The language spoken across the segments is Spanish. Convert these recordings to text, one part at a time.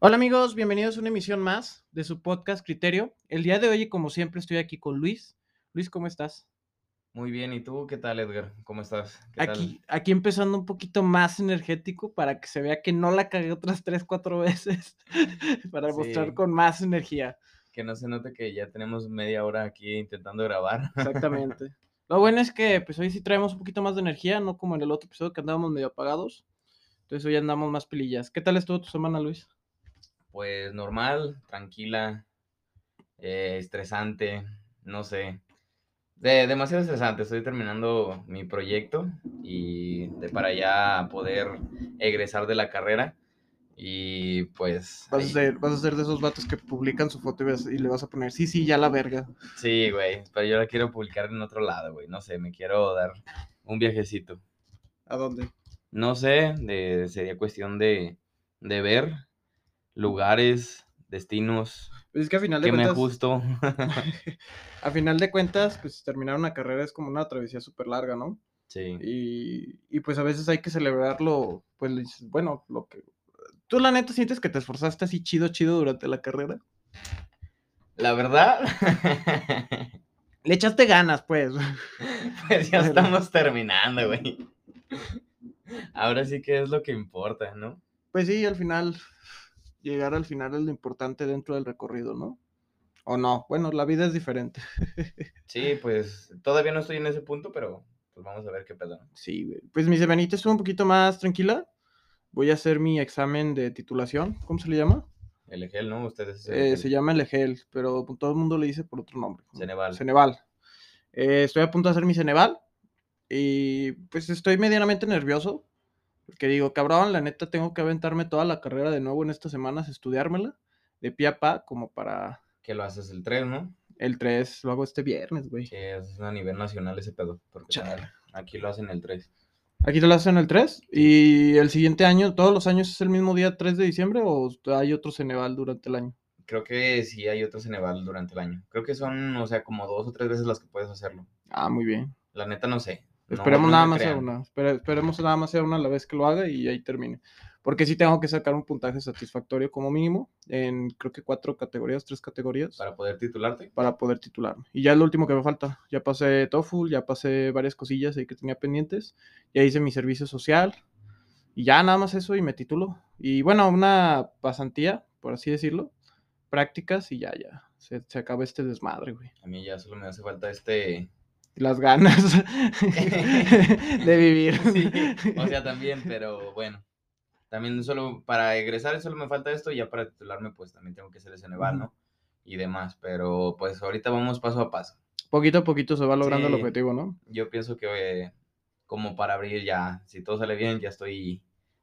Hola amigos, bienvenidos a una emisión más de su podcast Criterio. El día de hoy, como siempre, estoy aquí con Luis. Luis, ¿cómo estás? Muy bien, ¿y tú qué tal, Edgar? ¿Cómo estás? ¿Qué Aquí, aquí empezando un poquito más energético para que se vea que no la cagué otras 3, 4 veces, para mostrar Sí. con más energía. Que no se note que ya tenemos media hora aquí intentando grabar. Exactamente. Lo bueno es que pues hoy sí traemos un poquito más de energía, no como en el otro episodio que andábamos medio apagados. Entonces hoy andamos más pilillas. ¿Qué tal estuvo tu semana, Luis? Pues normal, tranquila, eh, estresante, no sé. De, demasiado estresante, estoy terminando mi proyecto y de para ya poder egresar de la carrera. Y pues... Vas a, ser, vas a ser de esos vatos que publican su foto y, vas- y le vas a poner, sí, sí, ya la verga. Sí, güey, pero yo la quiero publicar en otro lado, güey. No sé, me quiero dar un viajecito. ¿A dónde? No sé, de- sería cuestión de, de ver lugares, destinos, Pues es que a final de que me cuentas... ajusto. A final de cuentas, pues terminar una carrera es como una travesía súper larga, ¿no? Sí. Y, y, pues a veces hay que celebrarlo, pues bueno, lo que... ¿Tú la neta sientes que te esforzaste así chido, chido durante la carrera? La verdad, Le echaste ganas, pues. pues ya estamos terminando, güey. Ahora sí que es lo que importa, ¿no? Pues sí, al final, llegar al final es lo importante dentro del recorrido, ¿no? O no, bueno, la vida es diferente. Sí, pues todavía no estoy en ese punto, pero pues vamos a ver qué pedo. ¿no? Sí. Pues mi semanita estuvo un poquito más tranquila. Voy a hacer mi examen de titulación, ¿cómo se le llama? El EGEL, ¿no? Ustedes. Eh, se llama el EGEL, pero todo el mundo le dice por otro nombre. Ceneval. Ceneval. Eh, estoy a punto de hacer mi Ceneval y pues estoy medianamente nervioso porque digo, cabrón, la neta tengo que aventarme toda la carrera de nuevo en estas semanas, estudiármela de pie a pa como para Que lo haces el 3, ¿no? el 3, lo hago este viernes, güey. Que es a nivel nacional ese pedo. Porque Chale. aquí lo hacen el 3. Aquí te lo hacen el 3 y el siguiente año, todos los años es el mismo día 3 de diciembre o hay otro Ceneval durante el año. Creo que sí hay otro Ceneval durante el año. Creo que son, o sea, como dos o tres veces las que puedes hacerlo. Ah, muy bien. La neta no sé. Esperemos no nada más sea una. espere- esperemos nada más sea una a la vez que lo haga y ahí termine. Porque sí tengo que sacar un puntaje satisfactorio como mínimo en creo que cuatro categorías, tres categorías para, Para poder titularte. poder titularme. Y ya es lo último que me falta. Ya pasé TOEFL, ya pasé varias cosillas ahí que tenía pendientes. Ya hice mi servicio social. Y ya nada más eso y me titulo. Y bueno, una pasantía, por así decirlo. Prácticas y ya, ya. Se, se acaba este desmadre, güey. A mí ya solo me hace falta este. Las ganas de vivir. Sí, o sea, también, pero bueno. También solo para egresar solo me falta esto y ya para titularme pues también tengo que Ujú. ¿no? Y demás, pero pues ahorita vamos paso a paso. poquito a poquito se va logrando el objetivo, ¿no? Yo pienso que eh, como para abrir ya, si todo sale bien, ya estoy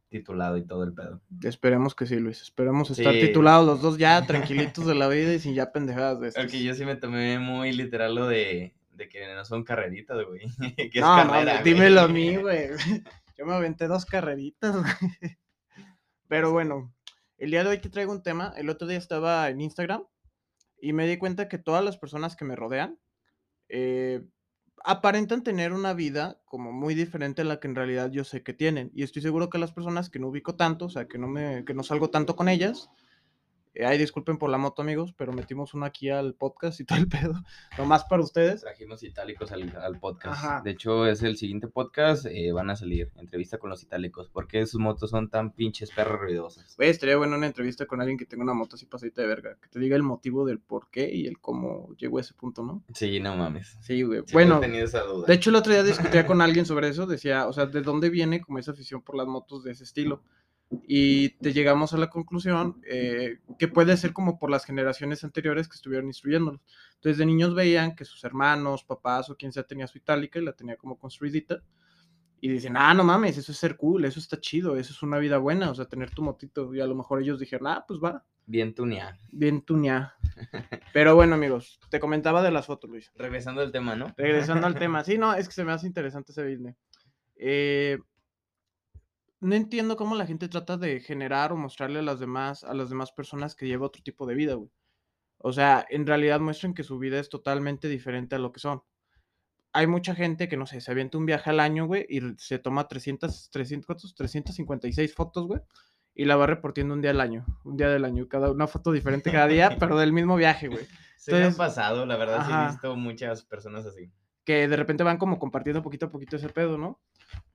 titulado y todo el pedo. Esperemos que sí, Luis. Esperemos estar Sí. titulados los dos ya, tranquilitos de la vida y sin ya pendejadas de estas. Porque yo sí me tomé muy literal lo de, de que no son carreritas, güey. que es no, carrera, güey. dímelo a mí, güey. Yo me aventé dos carreritas, güey. Pero bueno, el día de hoy te traigo un tema. El otro día estaba en Instagram y me di cuenta que todas las personas que me rodean eh, aparentan tener una vida como muy diferente a la que en realidad yo sé que tienen. Y estoy seguro que las personas que no ubico tanto, o sea, que no, me, que no salgo tanto con ellas, ay, disculpen por la moto, amigos, pero metimos uno aquí al podcast y todo el pedo, nomás para ustedes. Trajimos itálicos al, al podcast. Ajá. De hecho, es el siguiente podcast. eh, van a salir entrevista con los itálicos. ¿Por qué sus motos son tan pinches perros ruidosas? Güey, estaría bueno una entrevista con alguien que tenga una moto así pasadita de verga, que te diga el motivo del por qué y el cómo llegó a ese punto, ¿no? Sí, no mames. Sí, güey. Siempre bueno, esa duda. de hecho el otro día discutía con alguien sobre eso, decía, o sea, ¿de dónde viene como esa afición por las motos de ese estilo? Y te llegamos a la conclusión eh, que puede ser como por las generaciones anteriores que estuvieron instruyéndolos. Entonces, de niños veían que sus hermanos, papás o quien sea tenía su itálica y la tenía como construidita. Y dicen, ah, no mames, eso es ser cool, eso está chido, eso es una vida buena, o sea, tener tu motito. Y a lo mejor ellos dijeron, ah, pues va, Bien tuneado. bien tuñá. Pero bueno, amigos, te comentaba de las fotos, Luis. Regresando al tema, ¿no? Regresando al tema. Sí, no, es que se me hace interesante ese business. Eh, no entiendo cómo la gente trata de generar o mostrarle a las demás, a las demás personas que lleva otro tipo de vida, güey. O sea, en realidad muestran que su vida es totalmente diferente a lo que son. Hay mucha gente que, no sé, se avienta un viaje al año, güey, y se toma 300, 300, ¿cuántos? 356 fotos, güey. y la va reportiendo un día al año, un día del año, cada una foto diferente cada día, pero del mismo viaje, güey. Se me ha Entonces- pasado, la verdad, sí Ajá. he visto muchas personas así. Que de repente van como compartiendo poquito a poquito ese pedo, ¿no?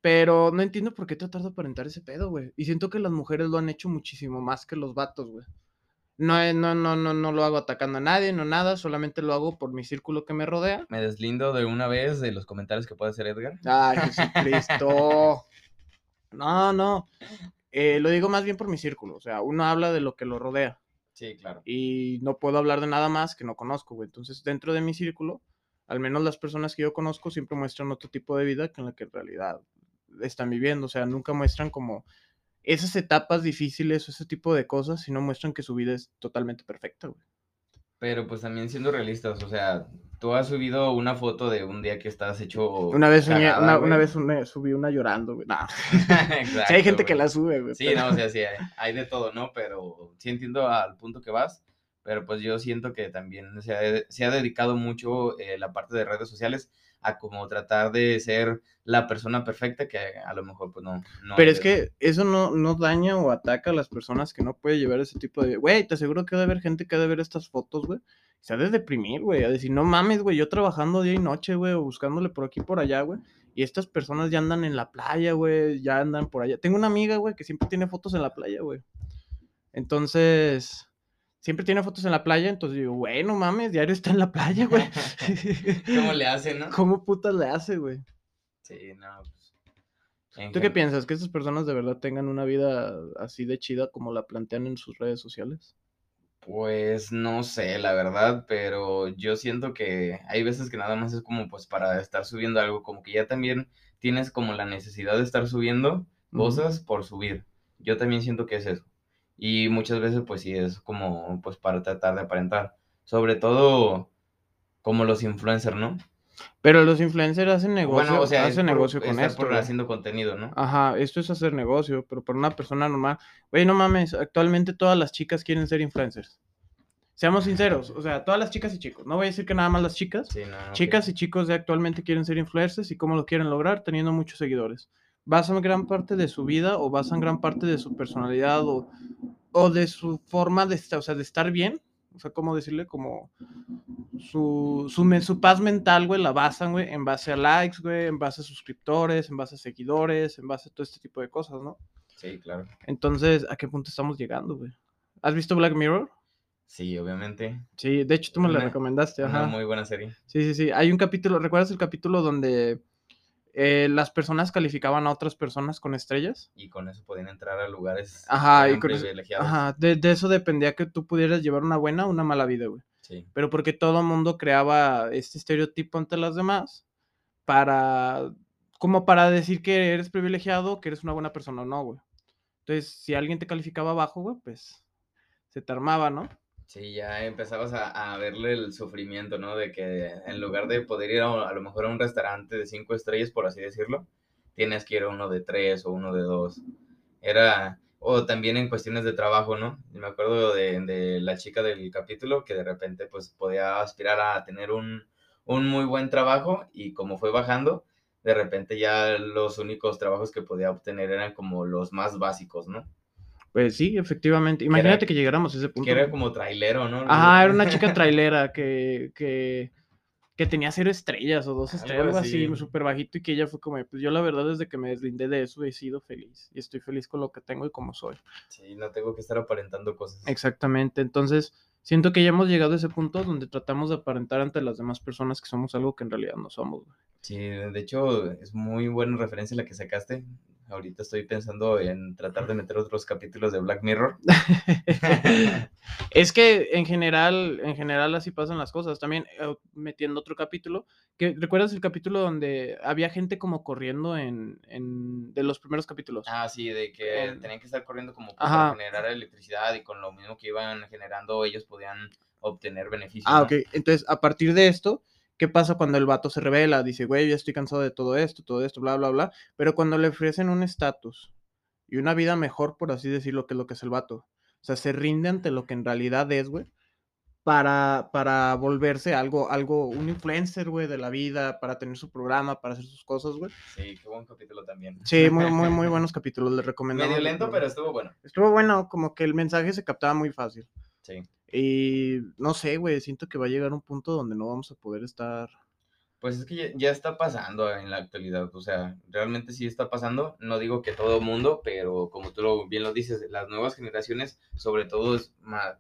Pero no entiendo por qué tratar de aparentar ese pedo, güey. Y siento que las mujeres lo han hecho muchísimo más que los vatos, güey. No, no, no, no, no lo hago atacando a nadie, no nada, solamente lo hago por mi círculo que me rodea. Me deslindo de una vez de los comentarios que puede hacer Edgar. Ay, Jesucristo. No, no. Eh, lo digo más bien por mi círculo. O sea, uno habla de lo que lo rodea. Sí, claro. Y no puedo hablar de nada más que no conozco, güey. Entonces, dentro de mi círculo, al menos las personas que yo conozco siempre muestran otro tipo de vida que en la que en realidad están viviendo. O sea, nunca muestran como esas etapas difíciles o ese tipo de cosas, sino muestran que su vida es totalmente perfecta, güey. Pero pues también siendo realistas, o sea, tú has subido una foto de un día que estás hecho. Una vez, cagada, una, una vez una- subí una llorando, güey. Nah. Exacto, Sí, hay gente que la sube, güey. Sí, pero- no, o sea, sí, hay, hay de todo, ¿no? Pero sí entiendo al punto que vas, pero pues yo siento que también se ha, se ha dedicado mucho eh, la parte de redes sociales a como tratar de ser la persona perfecta que a lo mejor pues no. no Pero es que eso no, no daña o ataca a las personas que no puede llevar ese tipo de... Güey, te aseguro que ha de haber gente que ha de ver estas fotos, güey. Se ha de deprimir, güey. A decir, no mames, güey, yo trabajando día y noche, güey, o buscándole por aquí y por allá, güey. Y estas personas ya andan en la playa, güey, ya andan por allá. Tengo una amiga, güey, que siempre tiene fotos en la playa, güey. Entonces, siempre tiene fotos en la playa, entonces digo, güey, no mames, diario está en la playa, güey. ¿Cómo le hacen, no? ¿Cómo putas le hace, güey? Sí, no, pues. ¿Tú qué piensas? ¿Que estas personas de verdad tengan una vida así de chida como la plantean en sus redes sociales? Pues no sé, la verdad, pero yo siento que hay veces que nada más es como pues para estar subiendo algo, como que ya también tienes como la necesidad de estar subiendo cosas por subir. Yo también siento que es eso. Y muchas veces pues sí es como pues para tratar de aparentar. Sobre todo como los influencers, ¿no? Pero los influencers hacen negocio, Bueno, o sea, hacen por negocio con esto. por haciendo contenido, ¿no? Ajá, esto es hacer negocio, pero para una persona normal, güey, no mames, actualmente todas las chicas quieren ser influencers. Seamos sinceros, o sea, todas las chicas y chicos, no voy a decir que nada más las chicas, Sí, no, chicas y chicos de actualmente quieren ser influencers y cómo lo quieren lograr teniendo muchos seguidores. Basan gran parte de su vida o basan gran parte de su personalidad o, o de su forma de estar, o sea, de estar bien, o sea, cómo decirle, como su, su, paz mental, güey, la basan, güey, en base a likes, güey, en base a suscriptores, en base a seguidores, en base a todo este tipo de cosas, ¿no? Sí, claro. Entonces, ¿a qué punto estamos llegando, güey? ¿Has visto Black Mirror? Sí, obviamente. Sí, de hecho tú me la recomendaste, Una muy buena serie. Sí, sí, sí. Hay un capítulo, ¿recuerdas el capítulo donde eh, las personas calificaban a otras personas con estrellas? Y con eso podían entrar a lugares Ajá, y eso- privilegiados. Ajá, de, de eso dependía que tú pudieras llevar una buena o una mala vida, güey. Sí. Pero porque todo el mundo creaba este estereotipo ante las demás para, como para decir que eres privilegiado, que eres una buena persona o no, güey. Entonces, si alguien te calificaba bajo, güey, pues se te armaba, ¿no? Sí, ya empezabas a, a verle el sufrimiento, ¿no? De que en lugar de poder ir a, lo mejor a un restaurante de cinco estrellas, por así decirlo, tienes que ir a uno de tres o uno de dos. Era, o también en cuestiones de trabajo, ¿no? Me acuerdo de, de la chica del capítulo que de repente pues podía aspirar a tener un, un muy buen trabajo y como fue bajando, de repente ya los únicos trabajos que podía obtener eran como los más básicos, ¿no? Pues sí, efectivamente. era- Imagínate que llegáramos a ese punto. Que era como trailero, ¿no? Ajá, era una chica trailera que, que, que tenía cero estrellas o dos estrellas, algo así, súper bajito, y que ella fue como, pues yo la verdad desde que me deslindé de eso he sido feliz, y estoy feliz con lo que tengo y como soy. Sí, no tengo que estar aparentando cosas. Exactamente, entonces siento que ya hemos llegado a ese punto donde tratamos de aparentar ante las demás personas que somos algo que en realidad no somos. Sí, de hecho, es muy buena referencia la que sacaste. Ahorita estoy pensando en tratar de meter otros capítulos de Black Mirror. es que en general, en general así pasan las cosas. También eh, metiendo otro capítulo, que recuerdas el capítulo donde había gente como corriendo en, en de los primeros capítulos. Ah, sí, de que En- tenían que estar corriendo como Ajá. para generar electricidad y con lo mismo que iban generando ellos podían obtener beneficios. Ah, ¿no? ok. Entonces, a partir de esto, ¿qué pasa cuando el vato se revela? Dice, güey, ya estoy cansado de todo esto, todo esto, bla, bla, bla. Pero cuando le ofrecen un estatus y una vida mejor, por así decirlo, que es lo que es el vato. O sea, se rinde ante lo que en realidad es, güey. para, para volverse algo, algo, un influencer, güey, de la vida, para tener su programa, para hacer sus cosas, güey. Sí, qué buen capítulo también. Sí, muy, muy, muy buenos capítulos, les recomiendo. Medio lento, pero estuvo bueno. Estuvo bueno, como que el mensaje se captaba muy fácil. Sí. Y no sé, güey, siento que va a llegar un punto donde no vamos a poder estar. Pues es que ya, ya está pasando en la actualidad, o sea, realmente sí está pasando. No digo que todo mundo, pero como tú lo, bien lo dices, las nuevas generaciones, sobre todo, es más,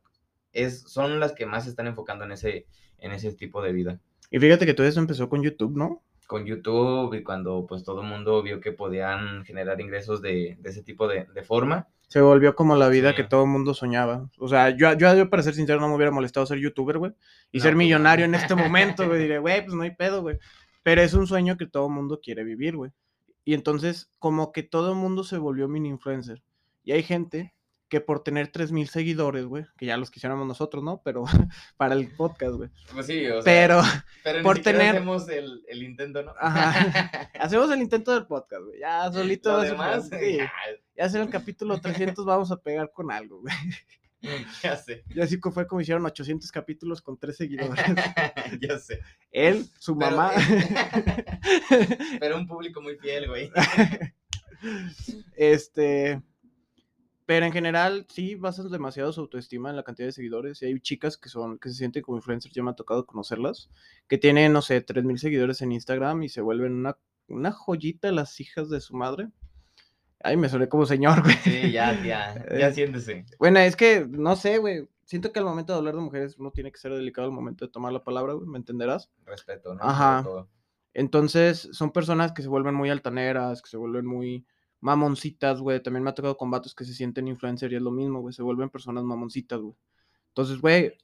es, son las que más se están enfocando en ese, en ese tipo de vida. Y fíjate que todo eso empezó con YouTube, ¿no? Con YouTube y cuando pues todo el mundo vio que podían generar ingresos de, de ese tipo de, de, forma. Se volvió como la vida Sí. que todo el mundo soñaba. O sea, yo, yo, yo, para ser sincero, no me hubiera molestado ser youtuber, güey. Y No, ser pues, millonario no. en este momento, güey. Diré, güey, pues no hay pedo, güey. Pero es un sueño que todo el mundo quiere vivir, güey. Y entonces, como que todo el mundo se volvió mini influencer. Y hay gente que por tener 3000 seguidores, güey, que ya los quisiéramos nosotros, ¿no? Pero para el podcast, güey. Pues sí, o sea, Pero por tener- hacemos el, el intento, ¿no? Ajá. hacemos el intento del podcast, güey. Ya solito. Lo va a ser- demás, sí. ya, Ya en el capítulo 300 vamos a pegar con algo, güey. ya sé, Y así fue como hicieron 800 capítulos con tres seguidores. ya sé. Él, su Pero- mamá. Pero un público muy fiel, güey. este. Pero en general, sí, basas demasiado su autoestima en la cantidad de seguidores. Y hay chicas que son, que se sienten como influencers, ya me ha tocado conocerlas, que tienen, no sé, 3000 seguidores en Instagram y se vuelven una, una joyita las hijas de su madre. Ay, me soné como señor, güey. Sí, ya, ya, ya siéntese. Bueno, es que, no sé, güey. Siento que al momento de hablar de mujeres uno tiene que ser delicado al momento de tomar la palabra, güey, ¿me entenderás? Respeto, ¿no? Ajá. Todo. Entonces, son personas que se vuelven muy altaneras, que se vuelven muy mamoncitas, güey. También me ha tocado con que se sienten influencer y es lo mismo, güey. Se vuelven personas mamoncitas, güey. Entonces, güey,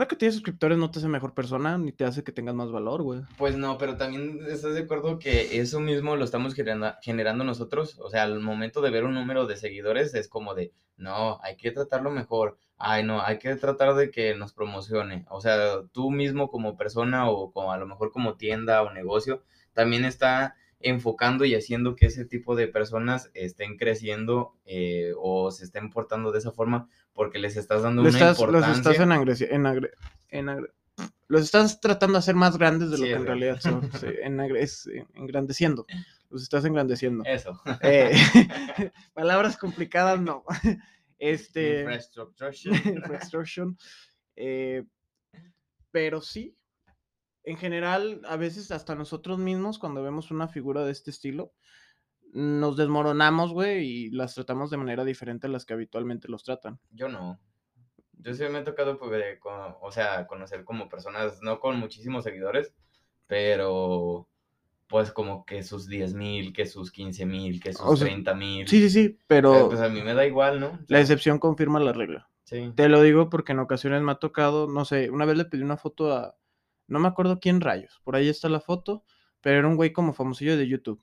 la que tienes suscriptores no te hace mejor persona ni te hace que tengas más valor, güey. Pues no, pero también estás de acuerdo que eso mismo lo estamos generando, generando nosotros. O sea, al momento de ver un número de seguidores es como de, no, hay que tratarlo mejor. Ay, no, hay que tratar de que nos promocione. O sea, tú mismo como persona o como a lo mejor como tienda o negocio, también está enfocando y haciendo que ese tipo de personas estén creciendo eh, o se estén portando de esa forma porque les estás dando Lo una estás, los importancia. estás enagre- enagre- los estás tratando de hacer más grandes de lo Sí, que en realidad son. sí, enagre- es, engrandeciendo. Los estás engrandeciendo. Eso. Eh, palabras complicadas, no. Este. Infrastructure. Infrastructure. eh, pero sí, en general, a veces hasta nosotros mismos, cuando vemos una figura de este estilo, nos desmoronamos, güey, y las tratamos de manera diferente a las que habitualmente los tratan. Yo no. Yo sí me ha tocado, pues, de co- o sea, conocer como personas, no con muchísimos seguidores, pero pues como que sus 10 mil, que sus 15 mil, que sus O sea, 30 mil. Sí, sí, sí, Pero pero pues a mí me da igual, ¿no? O la excepción confirma la regla. Sí. Te lo digo porque en ocasiones me ha tocado, no sé, una vez le pedí una foto a, no me acuerdo quién rayos, por ahí está la foto, pero era un güey como famosillo de YouTube.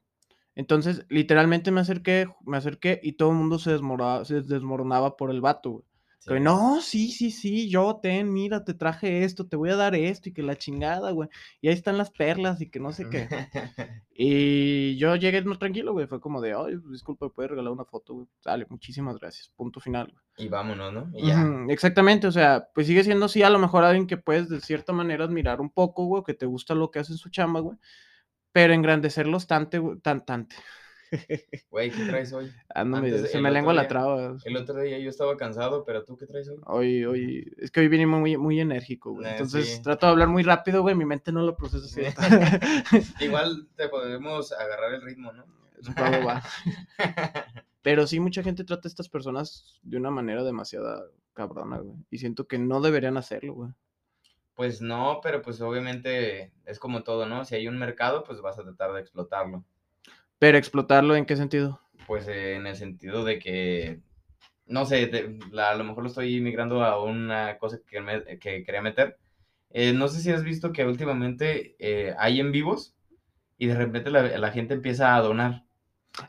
Entonces, literalmente me acerqué, me acerqué y todo el mundo se desmoronaba, se desmoronaba por el vato, güey. Sí. Que, no, sí, sí, sí, yo ten, mira, te traje esto, te voy a dar esto y que la chingada, güey. Y ahí están las perlas y que no sé qué. Y yo llegué más tranquilo, güey. Fue como de, ay, disculpa, ¿puedes regalar una foto, güey? Dale, muchísimas gracias. Punto final, güey. y vámonos, ¿no? Y ya. Exactamente, o sea, pues sigue siendo sí, a lo mejor alguien que puedes de cierta manera admirar un poco, güey, que te gusta lo que hace en su chamba, güey, pero engrandecerlos güey, tan, tante. Güey, ¿qué traes hoy? Antes, se me lengua la día- traba. El otro día yo estaba cansado, pero tú, ¿qué traes hoy? Hoy, hoy, es que hoy vine muy, muy enérgico, güey. Eh, Entonces sí. trato de hablar muy rápido, güey, mi mente no lo procesa así. Igual te podemos agarrar el ritmo, ¿no? Va, va, va. Pero sí, mucha gente trata a estas personas de una manera demasiado cabrona, güey. Y siento que no deberían hacerlo, güey. Pues no, pero pues obviamente es como todo, ¿no? Si hay un mercado, pues vas a tratar de explotarlo. Pero explotarlo, ¿en qué sentido? Pues eh, en el sentido de que, no sé, te- la- a lo mejor lo estoy migrando a una cosa que, me- que quería meter. Eh, no sé si has visto que últimamente eh, hay en vivos y de repente la, la gente empieza a donar.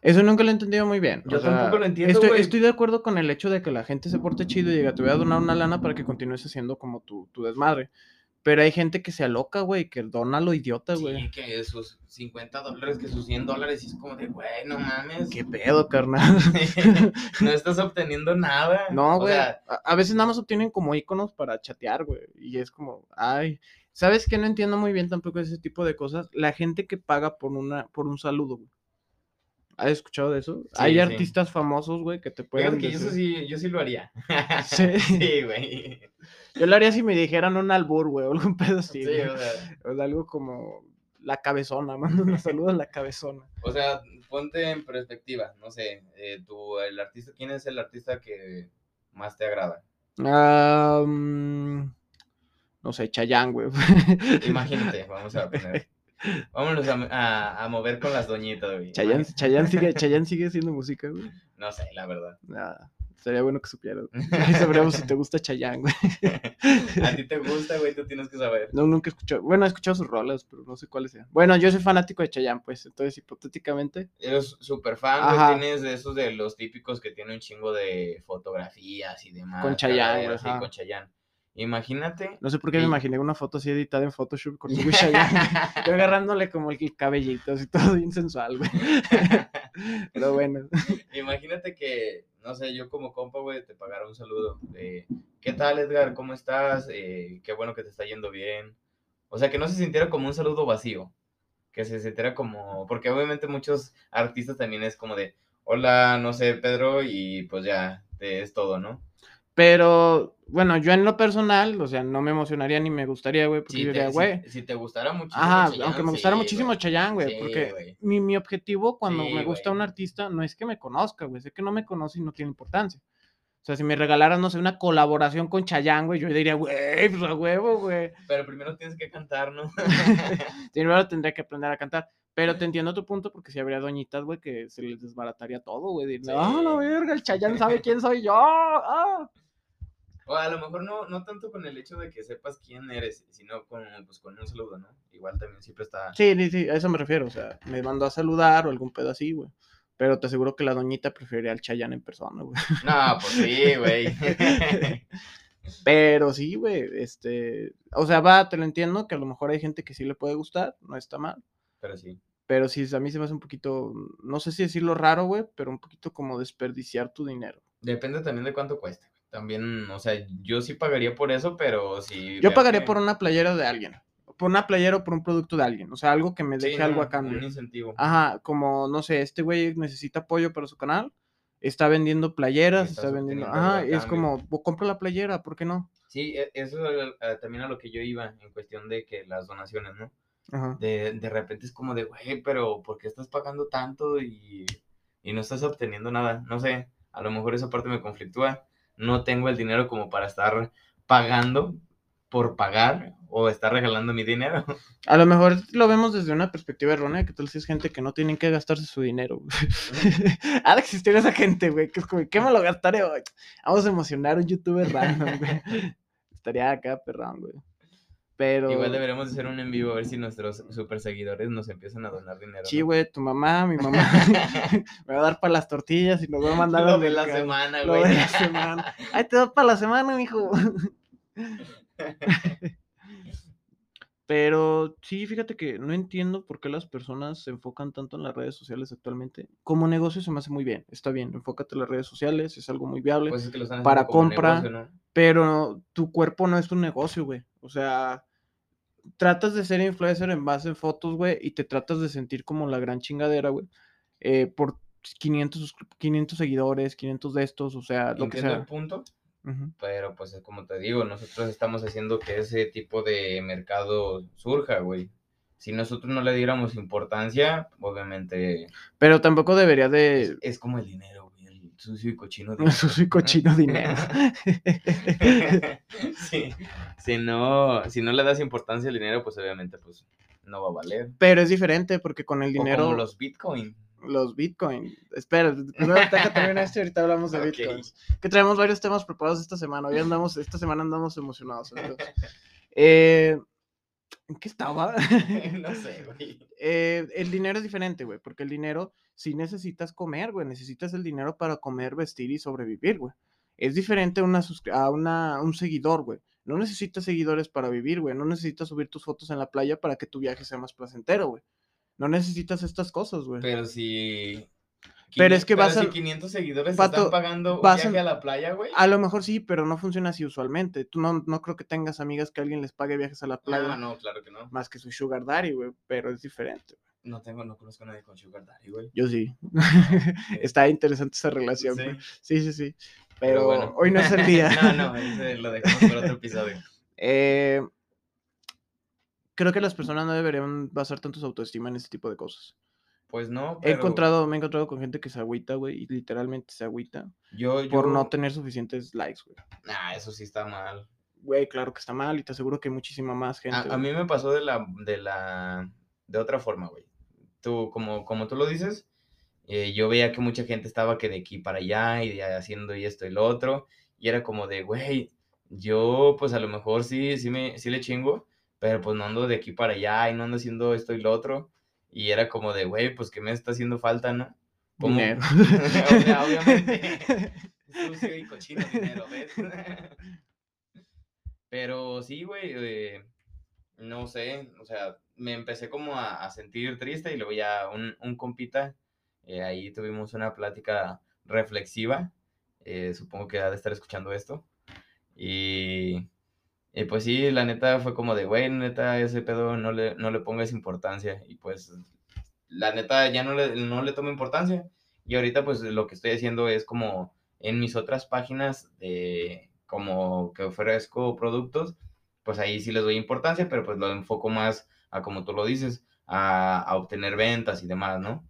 Eso nunca lo he entendido muy bien. Yo tampoco lo entiendo, Estoy, estoy de acuerdo con el hecho de que la gente se porte chido y diga, te voy a donar una lana para que continúes haciendo como tu, tu desmadre. Pero hay gente que se aloca, güey, que dona lo idiota, güey. Sí, que sus 50 dólares, que sus 100 dólares, y es como de, güey, no mames. ¿Qué pedo, carnal? no estás obteniendo nada. No, O güey. sea, a, a veces nada más obtienen como iconos para chatear, güey. Y es como, ay. ¿Sabes qué? No entiendo muy bien tampoco ese tipo de cosas. La gente que paga por una, por un saludo, güey. ¿Has escuchado de eso? Hay Sí, sí. artistas famosos, güey, que te pueden fíjate que eso sí, yo sí lo haría. Sí. Sí, güey. Yo lo haría si me dijeran un albur, güey, o algún pedo así. Sí, o sea, O de algo como la cabezona, mando un saludo a la cabezona. o sea, ponte en perspectiva, no sé, eh, tú, el artista, ¿quién es el artista que más te agrada? No sé, Chayán, güey. Imagínate, vamos a poner. Vámonos a, a- a mover con las doñitas, güey. Chayán. Chayán sigue, Chayán sigue haciendo música, güey. No sé, la verdad. Nada, sería bueno que supieras. Ahí sabremos si te gusta Chayán, güey. A ti te gusta, güey, tú tienes que saber. No, nunca he escuchado. Bueno, he escuchado sus rolas, pero no sé cuáles sean. Bueno, yo soy fanático de Chayán, pues. Entonces, hipotéticamente. Eres súper fan, güey, tienes de esos de los típicos que tienen un chingo de fotografías y demás. Con Chayanne, güey, sí, con Chayanne. Imagínate. No sé por qué me imaginé una foto así editada en Photoshop con tu Chayanne. Yo agarrándole como el cabellito, así todo bien sensual, güey. Pero bueno. Imagínate que, no sé, yo como compa, güey, te pagara un saludo. de, ¿Qué tal, Edgar? ¿Cómo estás? Eh, qué bueno que te está yendo bien. O sea, que no se sintiera como un saludo vacío. Que se sintiera como. Porque obviamente muchos artistas también es como de, hola, no sé, Pedro, y pues ya, te- es todo, ¿no? Pero, bueno, yo en lo personal, o sea, no me emocionaría ni me gustaría, güey, porque yo diría, güey. si, te gustara muchísimo. Ajá, aunque me gustara sí, muchísimo. Chayanne, güey, Sí, porque mi, mi objetivo cuando me gusta un artista no es que me conozca, güey, sé que no me conoce y no tiene importancia. O sea, si me regalaran, no sé, una colaboración con Chayanne, güey, yo diría, güey, pues a huevo, güey. Pero primero tienes que cantar, ¿no? Primero tendría que aprender a cantar. Pero te entiendo tu punto porque si habría doñitas, güey, que se les desbarataría todo, güey. No, la Sí. verga, el Chayanne sabe quién soy yo. ah". O a lo mejor no, no tanto con el hecho de que sepas quién eres, sino con, pues, con un saludo, ¿no? Igual también siempre está... Sí, sí, sí, a eso me refiero. O sea, me mandó a saludar o algún pedo así, güey. Pero te aseguro que la doñita preferiría al Chayanne en persona, güey. No, pues sí, güey. Pero sí, güey, este... O sea, va, te lo entiendo, que a lo mejor hay gente que sí le puede gustar, no está mal. Pero sí. Pero sí, a mí se me hace un poquito, no sé si decirlo raro, güey, pero un poquito como desperdiciar tu dinero. Depende también de cuánto cueste. También, o sea, yo sí pagaría por eso, pero si... Yo pagaría que- por una playera de alguien. Por una playera o por un producto de alguien. O sea, algo que me Sí, deje no, algo a Un incentivo. Ajá, como, no sé, este güey necesita apoyo para su canal. Está vendiendo playeras, está vendiendo. Ajá, es como, "Bo- compra la playera, ¿por qué no? Sí, e- eso es también a lo que yo iba en cuestión de que las donaciones, ¿no? Ajá. De, de repente es como de, güey, pero ¿por qué estás pagando tanto y, y no estás obteniendo nada? No sé, a lo mejor esa parte me conflictúa. No tengo el dinero como para estar pagando por pagar o estar regalando mi dinero. A lo mejor lo vemos desde una perspectiva errónea, que tal si es gente que no tienen que gastarse su dinero. ha de existir esa gente, güey, que es como, ¿qué me lo gastaré hoy? Vamos a emocionar a un youtuber random, güey. Estaría acá, perrón, güey. Pero... Igual deberíamos de hacer un en vivo a ver si nuestros super seguidores nos empiezan a donar dinero. Sí, ¿no? güey, tu mamá, mi mamá, me va a dar para las tortillas y nos va a mandar Lo de la semana, Lo güey. de la semana. Ahí te da para la semana, mijo. Pero sí, fíjate que no entiendo por qué las personas se enfocan tanto en las redes sociales actualmente. Como negocio se me hace muy bien, está bien, enfócate en las redes sociales, es algo muy viable, Pues es que lo Para compra, negocio, ¿no? pero tu cuerpo no es tu negocio, güey. O sea, tratas de ser influencer en base en fotos, güey, y te tratas de sentir como la gran chingadera, güey, eh, por 500, suscri- 500 seguidores, 500 de estos, o sea, lo que sea. el punto, Ujú. pero pues es como te digo, nosotros estamos haciendo que ese tipo de mercado surja, güey. Si nosotros no le diéramos importancia, obviamente Pero tampoco debería es, de... es como el dinero, sucio y cochino El sucio y cochino dinero. sí, si no, si no le das importancia al dinero, pues obviamente pues no va a valer. Pero es diferente porque con el O dinero, como los... los Bitcoin. Bitcoin. Espera, primero deja terminar esto y ahorita hablamos de Ok. Bitcoins. Que traemos varios temas preparados esta semana. Hoy andamos, esta semana andamos emocionados. amigos. Eh, ¿En qué estaba? no sé, güey. Eh, el dinero es diferente, güey, porque el dinero sí necesitas comer, güey, necesitas el dinero para comer, vestir y sobrevivir, güey. Es diferente a, una, a una, un seguidor, güey. No necesitas seguidores para vivir, güey. No necesitas subir tus fotos en la playa para que tu viaje sea más placentero, güey. No necesitas estas cosas, güey. Pero si. Pero es que vas si a- 500 seguidores te Vato, están pagando vas viaje a la playa, güey. A lo mejor sí, pero no funciona así usualmente. Tú no, no creo que tengas amigas que alguien les pague viajes a la playa Ah, no, claro que no. más que su sugar daddy, güey. Pero es diferente. No tengo, no conozco a nadie con Sugar Daddy, güey. Yo sí. Está interesante esa relación, Sí. güey. Sí, sí, sí. Pero, bueno. hoy no es el día. no, no, ese lo dejamos para otro episodio. Eh, creo que las personas no deberían basar tanto su autoestima en ese tipo de cosas. Pues no, He pero encontrado, me he encontrado con gente que se agüita, güey, y literalmente se agüita yo, yo... por no tener suficientes likes, güey. Nah, eso sí está mal. Güey, claro que está mal y te aseguro que hay muchísima más gente. A, a mí me pasó de la, de la, de otra forma, güey. Tú, como, como tú lo dices, eh, yo veía que mucha gente estaba que de aquí para allá y de haciendo y esto y lo otro, y era como de, güey, yo pues a lo mejor sí, sí, me, sí le chingo, pero pues no ando de aquí para allá y no ando haciendo esto y lo otro, y era como de, güey, pues que me está haciendo falta, ¿no? ¿Cómo? Dinero. O sea, obviamente. Sucio y cochino dinero, ¿ves? Pero sí, güey, eh, no sé, o sea, me empecé como a, a sentir triste y luego ya un, un compita, eh, ahí tuvimos una plática reflexiva, eh, supongo que ha de estar escuchando esto, y, y pues sí, la neta fue como de, güey, neta, ese pedo no le, no le pongas importancia, y pues la neta ya no le, no le tomo importancia, y ahorita pues lo que estoy haciendo es como en mis otras páginas de como que ofrezco productos, pues ahí sí les doy importancia, pero pues lo enfoco más a como tú lo dices, a, a obtener ventas y demás, ¿no?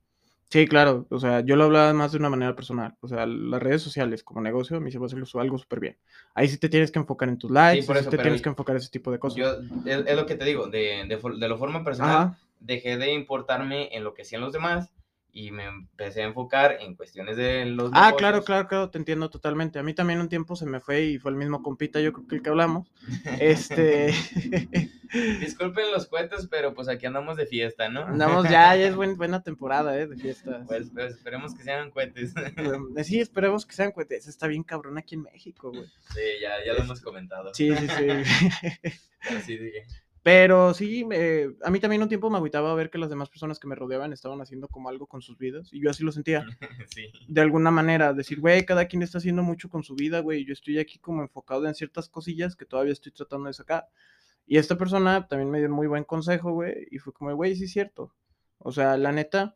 Sí, claro. O sea, yo lo hablaba más de una manera personal. O sea, las redes sociales como negocio a mí se me hace algo súper bien. Ahí sí te tienes que enfocar en tus likes, por sí eso, te tienes que enfocar en ese tipo de cosas. Yo, es, es lo que te digo, de, de, de la forma personal, Ajá. dejé de importarme en lo que hacían los demás y me empecé a enfocar en cuestiones de los Ah, claro, negocios. claro, claro, te entiendo totalmente. A mí también un tiempo se me fue y fue el mismo compita, yo creo que el que hablamos. Este, Disculpen los cuentos, pero pues aquí andamos de fiesta, ¿no? andamos ya, ya es buen- buena temporada, ¿eh? De fiestas. Pues, pues, esperemos que sean cohetes. Eh, Sí, esperemos que sean cohetes. Está bien cabrón aquí en México, güey. Sí, ya, ya lo hemos comentado. Sí, sí, sí. Pero sí, dije. Pero sí, me- a mí también un tiempo me agüitaba ver que las demás personas que me rodeaban estaban haciendo como algo con sus vidas. Y yo así lo sentía. Sí. De alguna manera, decir, güey, cada quien está haciendo mucho con su vida, güey. Yo estoy aquí como enfocado en ciertas cosillas que todavía estoy tratando de sacar. Y esta persona también me dio un muy buen consejo, güey. Y fue como, güey, sí es cierto. O sea, la neta,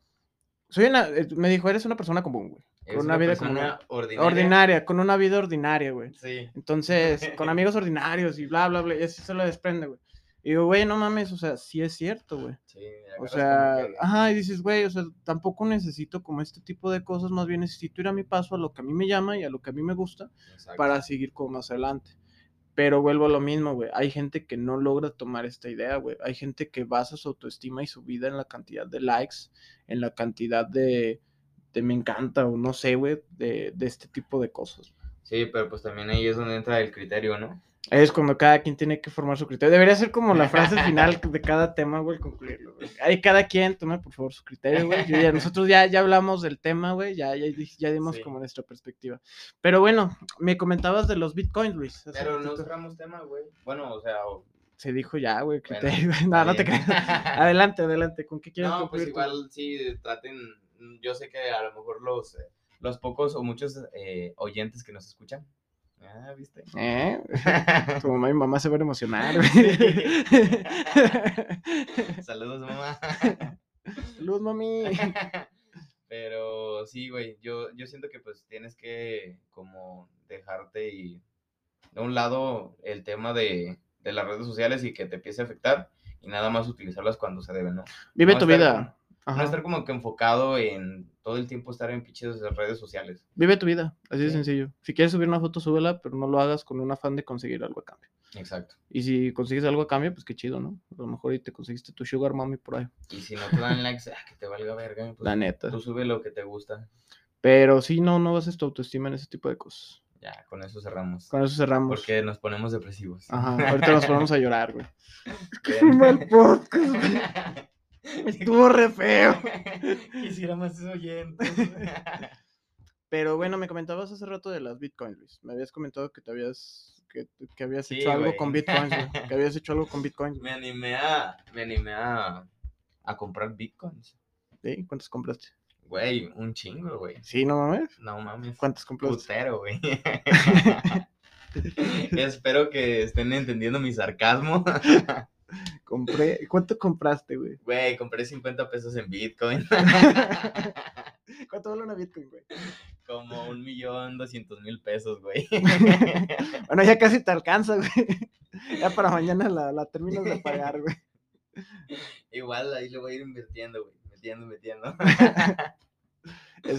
soy una, eh, me dijo, eres una persona común, güey. Con una, una vida persona ordinaria. Ordinaria, con una vida ordinaria, güey. Sí. Entonces, con amigos ordinarios y bla, bla, bla, y así se lo desprende, güey. Y digo, güey, no mames, o sea, sí es cierto, güey. Sí, O sea, ajá, y dices, güey, o sea, tampoco necesito como este tipo de cosas, más bien necesito ir a mi paso a lo que a mí me llama y a lo que a mí me gusta Exacto. para seguir como más adelante. Pero vuelvo a lo mismo, güey. Hay gente que no logra tomar esta idea, güey. Hay gente que basa su autoestima y su vida en la cantidad de likes, en la cantidad de, de me encanta o no sé, güey, de, de este tipo de cosas. Sí, pero pues también ahí es donde entra el criterio, ¿no? Es cuando cada quien tiene que formar su criterio. Debería ser como la frase final de cada tema, güey, concluirlo, güey. Ahí cada quien tome, por favor, su criterio, güey. Ya- nosotros ya, ya hablamos del tema, güey, ya, ya, ya dimos Sí. como nuestra perspectiva. Pero bueno, me comentabas de los bitcoins, Luis. Pero no cerramos tema, güey. Bueno, o sea, o- Se dijo ya, güey, criterio. no, no te creas. Adelante, adelante. ¿Con qué quieres no, pues concluir? tú? igual sí traten. Yo sé que a lo mejor los, eh, los pocos o muchos eh, oyentes que nos escuchan. Ah, ¿viste? ¿Eh? Tu mamá y mi mamá se van a emocionar. Saludos, mamá. Salud, mami. Pero sí, güey, yo, yo siento que pues tienes que como dejarte y de un lado el tema de, de las redes sociales y que te empiece a afectar y nada más utilizarlas cuando se deben, ¿no? Vive No tu estar vida. Ajá. No estar como que enfocado en todo el tiempo estar en pinches redes sociales. Vive tu vida, así de Sí. sencillo. Si quieres subir una foto, súbela, pero no lo hagas con un afán de conseguir algo a cambio. Exacto. Y si consigues algo a cambio, pues qué chido, ¿no? A lo mejor y te conseguiste tu sugar mommy por ahí. Y si no te dan likes, ah, que te valga verga. Pues, La neta. Tú sube lo que te gusta. Pero sí, no, no bases tu autoestima en ese tipo de cosas. Ya, con eso cerramos. Con eso cerramos. Porque nos ponemos depresivos. Ajá, ahorita nos ponemos a llorar, güey. Bien. mal podcast, güey. Estuvo re feo. Quisiera más oyentes. Pero bueno, me comentabas hace rato de las bitcoins, Luis. Me habías comentado que te habías, que, que habías Sí, hecho algo con bitcoins, güey. Que habías hecho algo con bitcoins. Me animé a, me animé a, a comprar bitcoins. ¿Sí? ¿Cuántos compraste? Güey, un chingo, güey. Sí, no mames. No mames. ¿Cuántos compraste? Putero, güey. Espero que estén entendiendo mi sarcasmo. Compré. ¿Cuánto compraste, güey? Güey, compré 50 pesos en Bitcoin. ¿Cuánto vale una bitcoin, güey? Como un millón doscientos mil pesos, güey. Bueno, ya casi te alcanza, güey. Ya para mañana la, la terminas de pagar, güey. Igual ahí le voy a ir invirtiendo, güey. Metiendo, metiendo.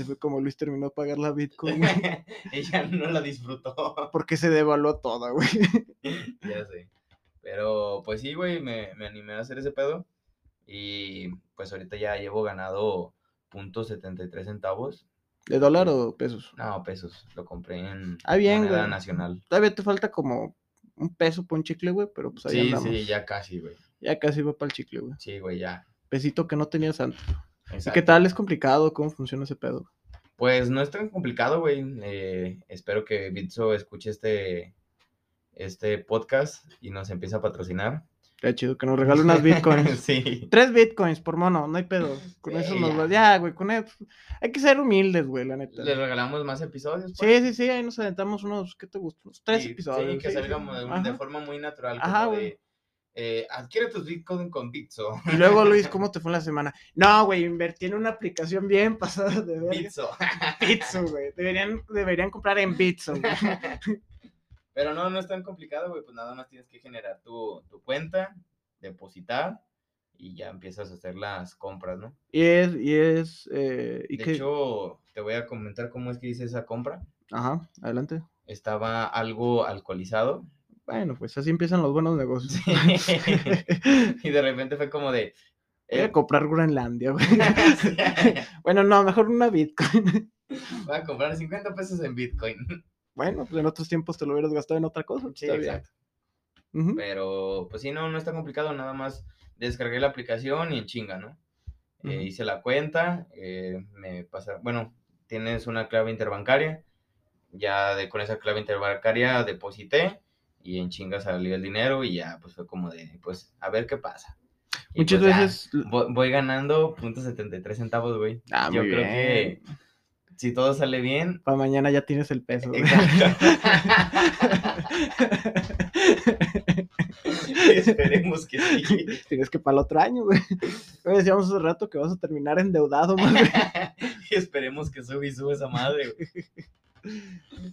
Fue como Luis terminó de pagar la bitcoin, güey. Ella no la disfrutó. Porque se devaluó toda, güey. Ya sé. Pero pues sí, güey, me, me animé a hacer ese pedo. Y pues ahorita ya llevo ganado punto .73 centavos. ¿De dólar o pesos? No, pesos. Lo compré en Ah, bien, moneda güey. nacional. Todavía te falta como un peso por un chicle, güey, pero pues ahí Sí, andamos. sí, ya casi, güey. Ya casi va para el chicle, güey. Sí, güey, ya. Pesito que no tenías antes. ¿Y Exacto. qué tal? ¿Es complicado? ¿Cómo funciona ese pedo? Pues no es tan complicado, güey. Eh, espero que Bitso escuche este, este podcast y nos empiece a patrocinar. Está chido que nos regale unas bitcoins. sí. Tres bitcoins por mono, no hay pedo. Con Sí, eso nos va. Ya, güey, con eso. Hay que ser humildes, güey, la neta. Le regalamos más episodios. Sí, pues. sí, sí, ahí nos aventamos unos, ¿qué te gusta? Unos tres Sí, episodios. Sí, que sí, sí. salga de, de forma muy natural. Ajá, como güey. de, eh, adquiere tus Bitcoin con Bitso. Y luego, Luis, ¿cómo te fue en la semana? No, güey, invertí en una aplicación bien pasada de ver. Bitso. Bitso, güey. Deberían, deberían comprar en Bitso, güey. Pero no, no es tan complicado, güey. Pues nada más tienes que generar tu, tu cuenta, depositar y ya empiezas a hacer las compras, ¿no? Y es, y es, eh, y De hecho, te voy a comentar cómo es que hice esa compra. Ajá, adelante. Estaba algo alcoholizado. Bueno, pues así empiezan los buenos negocios. y de repente fue como de... Voy a eh, comprar Groenlandia, güey. bueno, no, mejor una Bitcoin. voy a comprar 50 pesos en Bitcoin. Bueno, pues en otros tiempos te lo hubieras gastado en otra cosa. Sí, está bien. exacto. Ujú. Pero, pues sí, no, no es tan complicado, nada más descargué la aplicación y en chinga, ¿no? Eh, Ujú. hice la cuenta, eh, me pasa, bueno, tienes una clave interbancaria, ya de, con esa clave interbancaria deposité y en chinga salió el dinero y ya, pues fue como de, pues, a ver qué pasa. Y, Muchas pues, veces... voy, voy ganando .73 centavos, güey. Ah, Yo muy creo bien. que si todo sale bien, Para mañana ya tienes el peso. Esperemos que sí. Tienes que para el otro año, güey. Decíamos hace rato que vas a terminar endeudado. Esperemos que sube y sube esa madre. güey.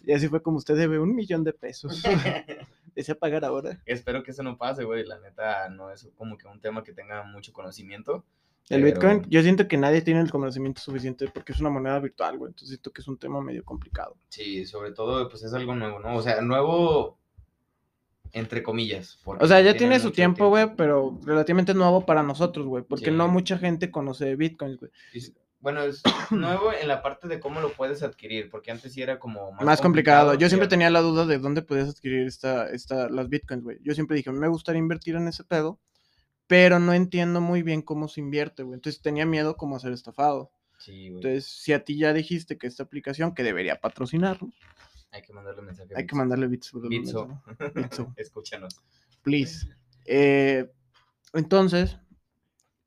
Y así fue como usted debe un millón de pesos. Desea pagar ahora. Espero que eso no pase, güey. La neta, no es como que un tema que tenga mucho conocimiento. El pero- Bitcoin, yo siento que nadie tiene el conocimiento suficiente porque es una moneda virtual, güey. Entonces siento que es un tema medio complicado. Sí, sobre todo, pues es algo nuevo, ¿no? O sea, nuevo entre comillas. O sea, ya tiene su tiempo, güey, pero relativamente nuevo para nosotros, güey. Porque Sí. no mucha gente conoce Bitcoin, güey. Bueno, es nuevo en la parte de cómo lo puedes adquirir, porque antes sí era como más, Más complicado. Yo siempre tenía la duda de dónde podías adquirir esta, esta, las Bitcoins, güey. Yo siempre dije, me gustaría invertir en ese pedo, pero no entiendo muy bien cómo se invierte, güey. Entonces tenía miedo como a ser estafado. Sí, güey. Entonces, si a ti ya dijiste que esta aplicación, que debería patrocinar, Hay que mandarle mensaje. a hay que mandarle bits. Bitso. mensaje. Bitso. Escúchanos. please. Eh, entonces,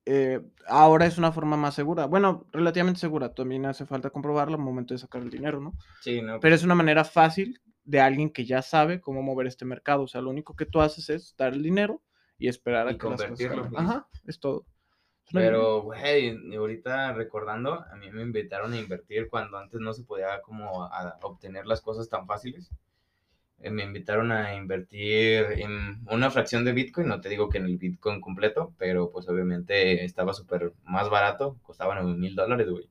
eh, ahora es una forma más segura. Bueno, relativamente segura. También hace falta comprobarlo al momento de sacar el dinero, ¿no? Sí, no. Pero es una manera fácil de alguien que ya sabe cómo mover este mercado. O sea, lo único que tú haces es dar el dinero y esperar a Y que las cosas convertirlo, salgan. sí. Ajá, es todo. Pero, güey, ahorita recordando, a mí me invitaron a invertir cuando antes no se podía como a- obtener las cosas tan fáciles. Eh, me invitaron a invertir en una fracción de Bitcoin, no te digo que en el Bitcoin completo, pero pues obviamente estaba súper más barato, costaba 9 mil dólares, güey.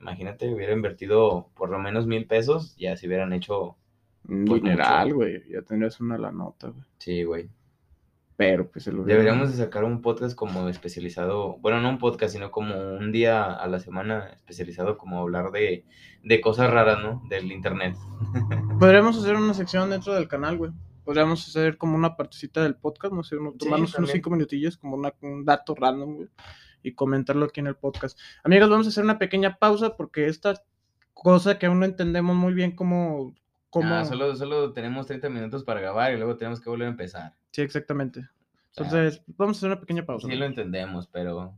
Imagínate, hubiera invertido por lo menos mil pesos, ya se hubieran hecho, Un pues, dineral, güey. Ya tendrías una la nota, güey. sí, güey. Pero pues se lo Deberíamos de sacar un podcast como especializado, bueno, no un podcast, sino como un día a la semana especializado como hablar de, de cosas raras, ¿no? Del internet. Podríamos hacer una sección dentro del canal, güey. Podríamos hacer como una partecita del podcast, no sé, tomarnos unos cinco minutillos, como una- un dato random, güey, y comentarlo aquí en el podcast. Amigos, vamos a hacer una pequeña pausa porque esta cosa que aún no entendemos muy bien cómo, solo, solo tenemos 30 minutos para grabar y luego tenemos que volver a empezar. Sí, exactamente. Entonces, vamos a hacer una pequeña pausa. sí lo entendemos, pero...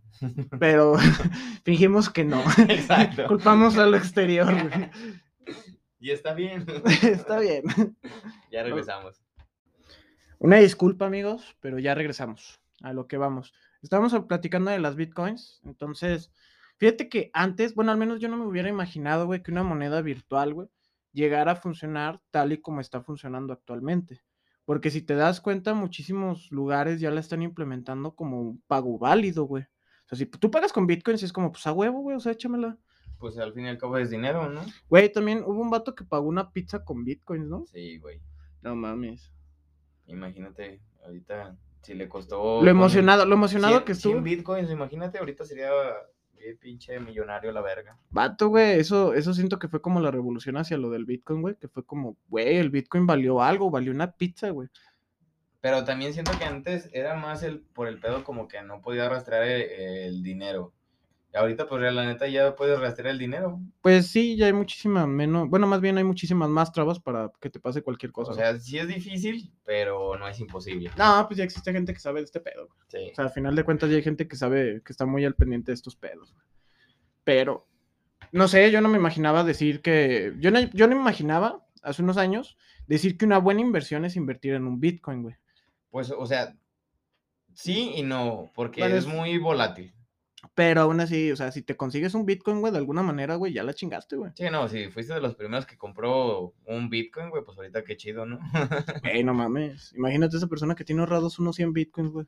Pero fingimos que no. Exacto. Culpamos a lo exterior, güey. Y está bien. Está bien. Ya regresamos. Una disculpa, amigos, pero ya regresamos a lo que vamos. Estábamos platicando de las bitcoins, entonces, fíjate que antes, bueno, al menos yo no me hubiera imaginado, güey, que una moneda virtual, güey, llegara a funcionar tal y como está funcionando actualmente. Porque si te das cuenta, muchísimos lugares ya la están implementando como un pago válido, güey. O sea, si tú pagas con bitcoins, es como, pues a huevo, güey, o sea, échamela. Pues al fin y al cabo es dinero, ¿no? Güey, también hubo un vato que pagó una pizza con bitcoins, ¿no? Sí, güey. No mames. Imagínate, ahorita, si le costó... Lo emocionado, lo emocionado 100 que estuvo. 100 bitcoins, imagínate, ahorita sería pinche millonario la verga. Vato, güey, eso, eso siento que fue como la revolución hacia lo del Bitcoin, güey, que fue como, güey, el Bitcoin valió algo, valió una pizza, güey. Pero también siento que antes era más el por el pedo como que no podía rastrear el, el dinero. Ahorita, pues la neta, ya puedes rastrear el dinero. Pues sí, ya hay muchísima menos, bueno, más bien hay muchísimas más trabas para que te pase cualquier cosa. O sea, sí es difícil, pero no es imposible. no, pues ya existe gente que sabe de este pedo. Sí. O sea, al final de cuentas ya hay gente que sabe, que está muy al pendiente de estos pedos. Pero, no sé, yo no me imaginaba decir que, yo no, yo no me imaginaba, hace unos años, decir que una buena inversión es invertir en un Bitcoin, güey. Pues, o sea, sí y no, porque Bueno, es- muy volátil. Pero aún así, o sea, si te consigues un Bitcoin, güey, de alguna manera, güey, ya la chingaste, güey. Sí, no, si fuiste de los primeros que compró un Bitcoin, güey, pues ahorita qué chido, ¿no? Ey, no mames. Imagínate esa persona que tiene ahorrados unos 100 bitcoins, güey.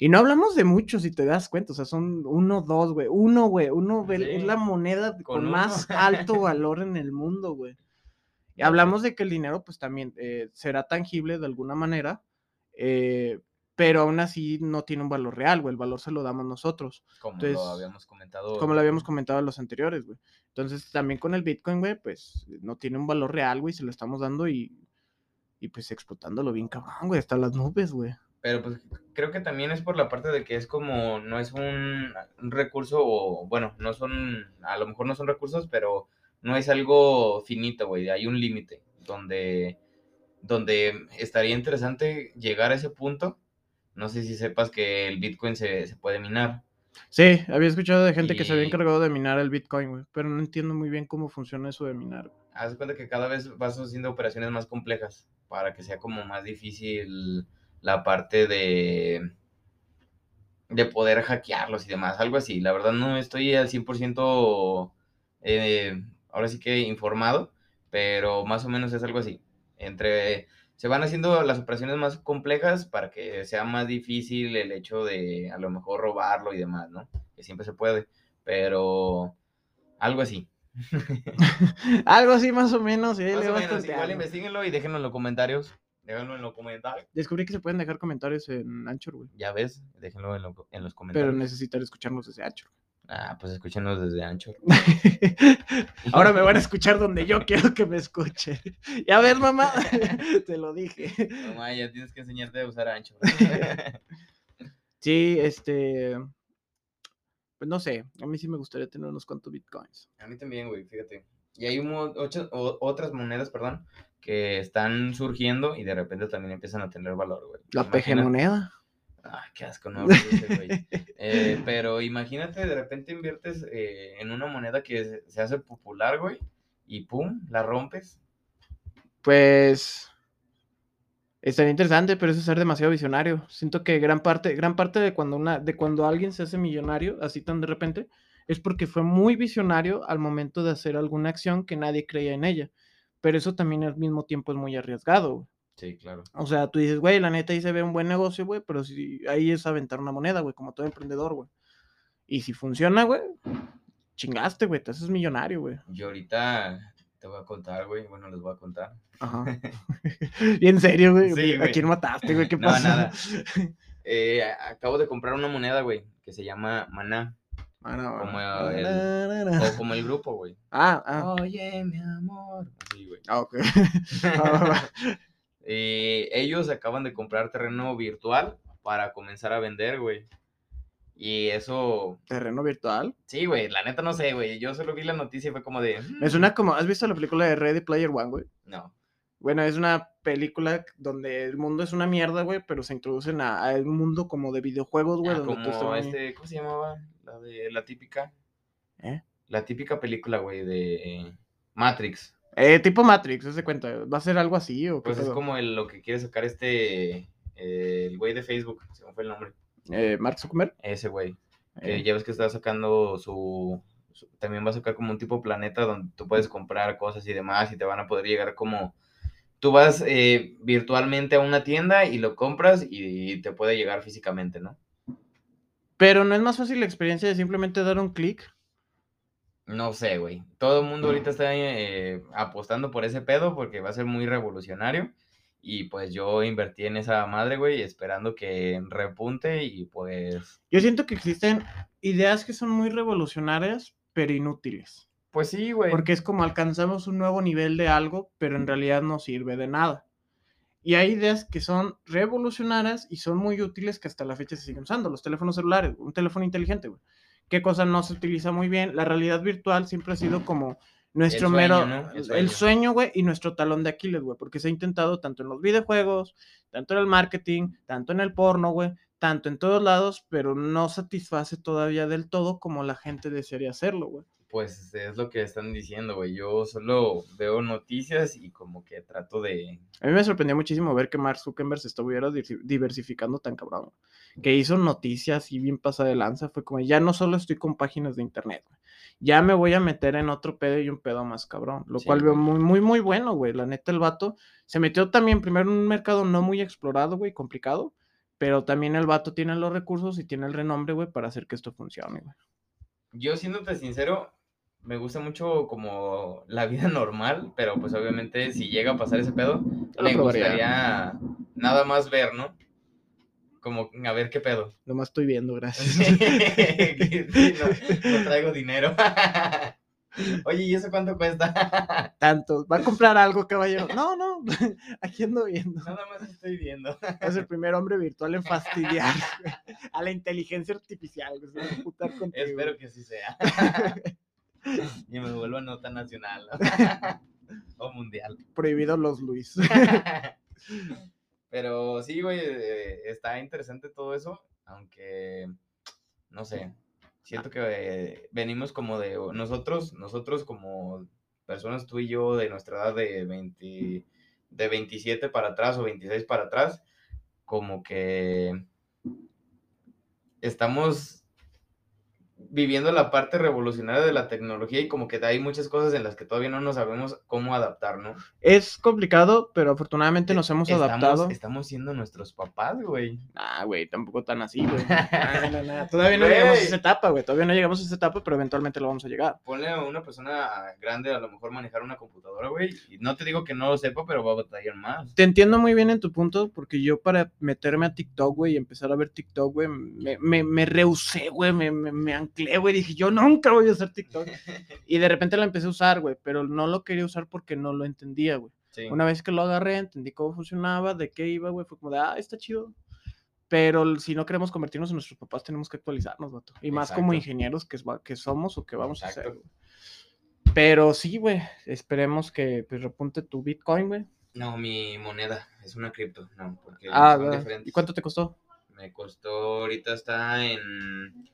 Y no hablamos de muchos, si te das cuenta. O sea, son uno, dos, güey. Uno, güey. Uno ve- es Sí, la moneda con más alto valor en el mundo, güey. Y Ya hablamos de que el dinero, pues también eh, será tangible de alguna manera. eh, pero aún así no tiene un valor real, güey. El valor se lo damos nosotros. Como Entonces, lo habíamos comentado. Como lo habíamos comentado en los anteriores, güey. Entonces, también con el Bitcoin, güey, pues no tiene un valor real, güey. Se lo estamos dando y, y pues explotándolo bien cabrón, güey. Hasta las nubes, güey. Pero pues creo que también es por la parte de que es como, no es un, un recurso, o bueno, no son, a lo mejor no son recursos, pero no es algo finito, güey, hay un límite donde, donde estaría interesante llegar a ese punto. No sé si sepas que el Bitcoin se, se puede minar. Sí, había escuchado de gente que se había encargado de minar el Bitcoin, güey. Pero no entiendo muy bien cómo funciona eso de minar. Haz cuenta que cada vez vas haciendo operaciones más complejas para que sea como más difícil la parte de de poder hackearlos y demás, algo así. La verdad no estoy al 100% eh, ahora sí que informado, pero más o menos es algo así. Entre se van haciendo las operaciones más complejas para que sea más difícil el hecho de a lo mejor robarlo y demás, ¿no? Que siempre se puede, pero algo así. Algo así más o menos, sí, Más o menos, igual investiguenlo y déjenlo en los comentarios. Déjenlo en los comentarios. Descubrí que se pueden dejar comentarios en Anchor, güey. Ya ves, déjenlo en, lo- en los Pero comentarios. necesitan escucharnos desde Anchor. Ah, pues escúchenos desde Anchor. Ahora me van a escuchar donde yo quiero que me escuche. Y a ver, mamá, te lo dije. Mamá, ya tienes que enseñarte a usar Anchor. Sí, este. Pues no sé, a mí sí me gustaría tener unos cuantos bitcoins. A mí también, güey, fíjate. Y hay un mo- ocho- o- otras monedas, perdón, que están surgiendo y de repente también empiezan a tener valor, güey. La PG Imagina- moneda. Ay, qué asco, no ese, güey. Eh, pero imagínate, de repente inviertes eh, en una moneda que se, hace popular, güey, y pum, la rompes. Pues. Estaría interesante, pero eso es ser demasiado visionario. Siento que gran parte, gran parte de cuando una, de cuando alguien se hace millonario, así tan de repente, es porque fue muy visionario al momento de hacer alguna acción que nadie creía en ella. Pero eso también al mismo tiempo es muy arriesgado, güey. Sí, claro. O sea, tú dices, güey, la neta ahí se ve un buen negocio, güey, pero si ahí es aventar una moneda, güey, como todo emprendedor, güey. Y si funciona, güey, chingaste, güey, te haces millonario, güey. Yo ahorita te voy a contar, güey. Bueno, les voy a contar. Ajá. y en serio, güey, Sí, ¿a quién mataste, güey? ¿Qué No, pasa? nada. Eh, acabo de comprar una moneda, güey, que se llama Maná. Ah, no, Como no. el- na. O como el grupo, güey. Ah, ah. Oye, mi amor. Sí, güey. Ah, ok. Eh, ellos acaban de comprar terreno virtual para comenzar a vender, güey. Y eso, Terreno virtual. sí, güey, la neta no sé, güey. Yo solo vi la noticia y fue como de, "Mm, Me suena como, ¿has visto la película de Ready Player One, güey? no. Bueno, es una película donde el mundo es una mierda, güey, pero se introducen a, a un mundo como de videojuegos, güey, Ah, donde como este, ¿cómo se llamaba? La de la típica. ¿Eh? La típica película, güey, de Matrix. Eh, tipo Matrix, ¿se cuenta? ¿Va a ser algo así o qué Pues es como el- lo que quiere sacar este, eh, el güey de Facebook, se me fue el nombre. Eh, Mark Zuckerberg. Ese güey. Ya ves que está sacando su, su- También va a sacar como un tipo planeta donde tú puedes comprar cosas y demás y te van a poder llegar como... Tú vas virtualmente a una tienda y lo compras y te puede llegar físicamente, ¿no? Pero no es más fácil la experiencia de simplemente dar un clic. No sé, güey. Todo el mundo ahorita está eh, apostando por ese pedo porque va a ser muy revolucionario. Y pues yo invertí en esa madre, güey, esperando que repunte y pues... Yo siento que existen ideas que son muy revolucionarias, pero inútiles. Pues sí, güey. Porque es como alcanzamos un nuevo nivel de algo, pero en realidad no sirve de nada. Y hay ideas que son revolucionarias y son muy útiles que hasta la fecha se siguen usando. Los teléfonos celulares, un teléfono inteligente, güey. ¿Qué cosa no se utiliza muy bien? La realidad virtual siempre ha sido como nuestro sueño, mero. ¿no? El sueño, güey, y nuestro talón de Aquiles, güey. Porque se ha intentado tanto en los videojuegos, tanto en el marketing, tanto en el porno, güey, tanto en todos lados, pero no satisface todavía del todo como la gente desearía hacerlo, güey. Pues es lo que están diciendo, güey. Yo solo veo noticias y como que trato de... A mí me sorprendió muchísimo ver que Mark Zuckerberg se estuviera diversificando tan cabrón. Que hizo noticias y bien pasada de lanza. Fue como, ya no solo estoy con páginas de internet, güey, ya me voy a meter en otro pedo y un pedo más cabrón. Lo Sí, cual veo muy, muy, muy bueno, güey. La neta, el vato se metió también primero en un mercado no muy explorado, güey, complicado. Pero también el vato tiene los recursos y tiene el renombre, güey, para hacer que esto funcione, güey. Yo siéndote sincero, me gusta mucho como la vida normal, pero pues obviamente si llega a pasar ese pedo, lo me gustaría nada más ver, ¿no? Como a ver qué pedo. Nomás estoy viendo, gracias. Sí, no, no traigo dinero. Oye, ¿y eso cuánto cuesta? Tanto. ¿Va a comprar algo, caballero? No, no. Aquí ando viendo. Nada más estoy viendo. Es el primer hombre virtual en fastidiar a la inteligencia artificial. güey, se va a emputar contigo. Espero que así sea. Y me vuelva nota nacional. O mundial. Prohibido los Luis. Pero sí, güey, eh, está interesante todo eso, aunque, no sé, siento que eh, venimos como de, nosotros, nosotros como personas, tú y yo, de nuestra edad de 20, de 27 para atrás o 26 para atrás, como que estamos viviendo la parte revolucionaria de la tecnología y como que hay muchas cosas en las que todavía no nos sabemos cómo adaptar, ¿no? Es complicado, pero afortunadamente nos hemos Estamos- adaptado. Estamos siendo nuestros papás, güey. Ah, güey, tampoco tan así, güey. No, Todavía no llegamos a esa etapa, güey. Todavía no llegamos a esa etapa, pero eventualmente lo vamos a llegar. Ponle a una persona grande a lo mejor manejar una computadora, güey. Y no te digo que no lo sepa, pero va a batallar más. Te entiendo muy bien en tu punto, porque yo para meterme a TikTok, güey, y empezar a ver TikTok, güey, me, me, me rehusé, güey, me, me, me güey, dije, yo nunca voy a hacer TikTok. Y de repente la empecé a usar, güey, pero no lo quería usar porque no lo entendía, güey. Sí. Una vez que lo agarré, entendí cómo funcionaba, de qué iba, güey, fue como de, ah, está chido. Pero si no queremos convertirnos en nuestros papás, tenemos que actualizarnos, vato. Y más como ingenieros que, que somos o que vamos a Exacto. hacer. güey. Pero sí, güey, esperemos que pues, repunte tu Bitcoin, güey. No, mi moneda es una cripto, no, porque Ah, son diferentes. ¿y cuánto te costó? Me costó, ahorita está en...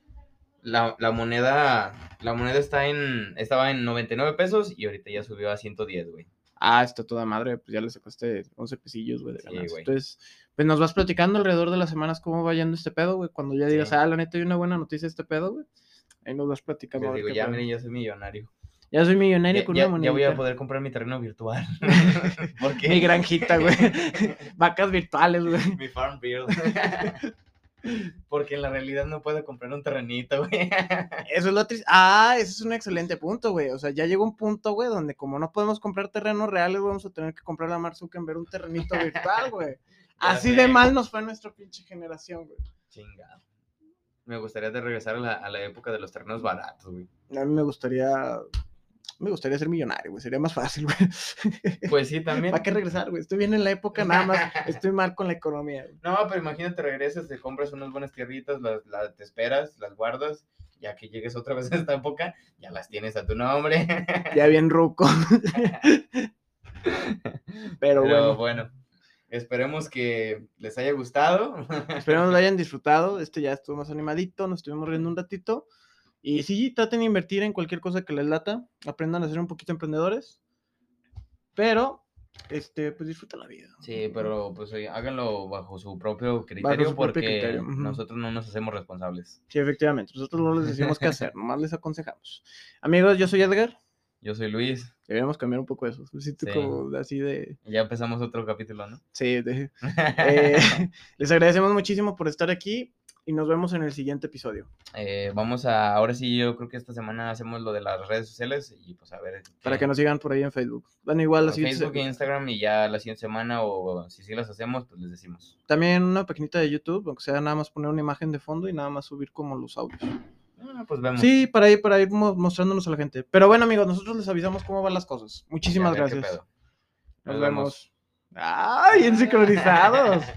La, la moneda, la moneda está en, estaba en 99 pesos y ahorita ya subió a 110, güey. Ah, está toda madre, pues ya le sacaste 11 pesillos, güey, de Sí, ganancia. güey. Entonces, pues nos vas platicando alrededor de las semanas cómo va yendo este pedo, güey. Cuando ya digas, Sí. ah, la neta, hay una buena noticia de este pedo, güey. Ahí nos vas platicando. Digo, ya, miren, ya soy millonario. Ya soy millonario Ya, con ya- una ya voy a poder comprar mi terreno virtual. ¿Por qué? Mi granjita, güey. Vacas virtuales, güey. Mi farm build. Porque en la realidad no puedo comprar un terrenito, güey. Eso es lo triste. Ah, ese es un excelente punto, güey. O sea, ya llegó un punto, güey, donde como no podemos comprar terrenos reales, vamos a tener que comprar a Mark Zuckerberg un terrenito virtual, güey. Así de mal nos fue nuestra pinche generación, güey. Chingado. Me gustaría de regresar a la, a la época de los terrenos baratos, güey. A mí me gustaría. Me gustaría ser millonario, güey. Sería más fácil, güey. Pues sí, también. ¿Para qué regresar, güey? Estoy bien en la época, nada más. Estoy mal con la economía, güey. No, pero imagínate, regresas, te compras unas buenas tierritas, las, las- te esperas, las guardas, ya que llegues otra vez a esta época, ya las tienes a tu nombre. Ya bien ruco. Pero, Pero bueno, bueno, esperemos que les haya gustado. esperemos lo hayan disfrutado. Este ya estuvo más animadito, nos estuvimos riendo un ratito. Y sí, traten de invertir en cualquier cosa que les lata. Aprendan a ser un poquito emprendedores. Pero, este, pues disfruten la vida. Sí, pero pues oye, háganlo bajo su propio criterio su propio porque criterio, ujú. nosotros no nos hacemos responsables. Sí, efectivamente. Nosotros no les decimos qué hacer, nomás les aconsejamos. Amigos, yo soy Edgar. Yo soy Luis Deberíamos cambiar un poco eso. Sí. como así de. ya empezamos otro capítulo, ¿no? Sí, de- eh, les agradecemos muchísimo por estar aquí y nos vemos en el siguiente episodio. Eh, vamos a, ahora sí, yo creo que esta semana hacemos lo de las redes sociales y pues a ver. Para que nos sigan por ahí en Facebook. Bueno, igual la por siguiente Facebook e Instagram y ya la siguiente semana o si sí las hacemos, pues les decimos. También una pequeñita de YouTube, aunque sea nada más poner una imagen de fondo y nada más subir como los audios. Ah, pues vemos. Sí, para ir, para ir mo- mostrándonos a la gente. Pero bueno, amigos, nosotros les avisamos cómo van las cosas. Muchísimas gracias. Nos Nos vemos. ¡Ay, bien sincronizados!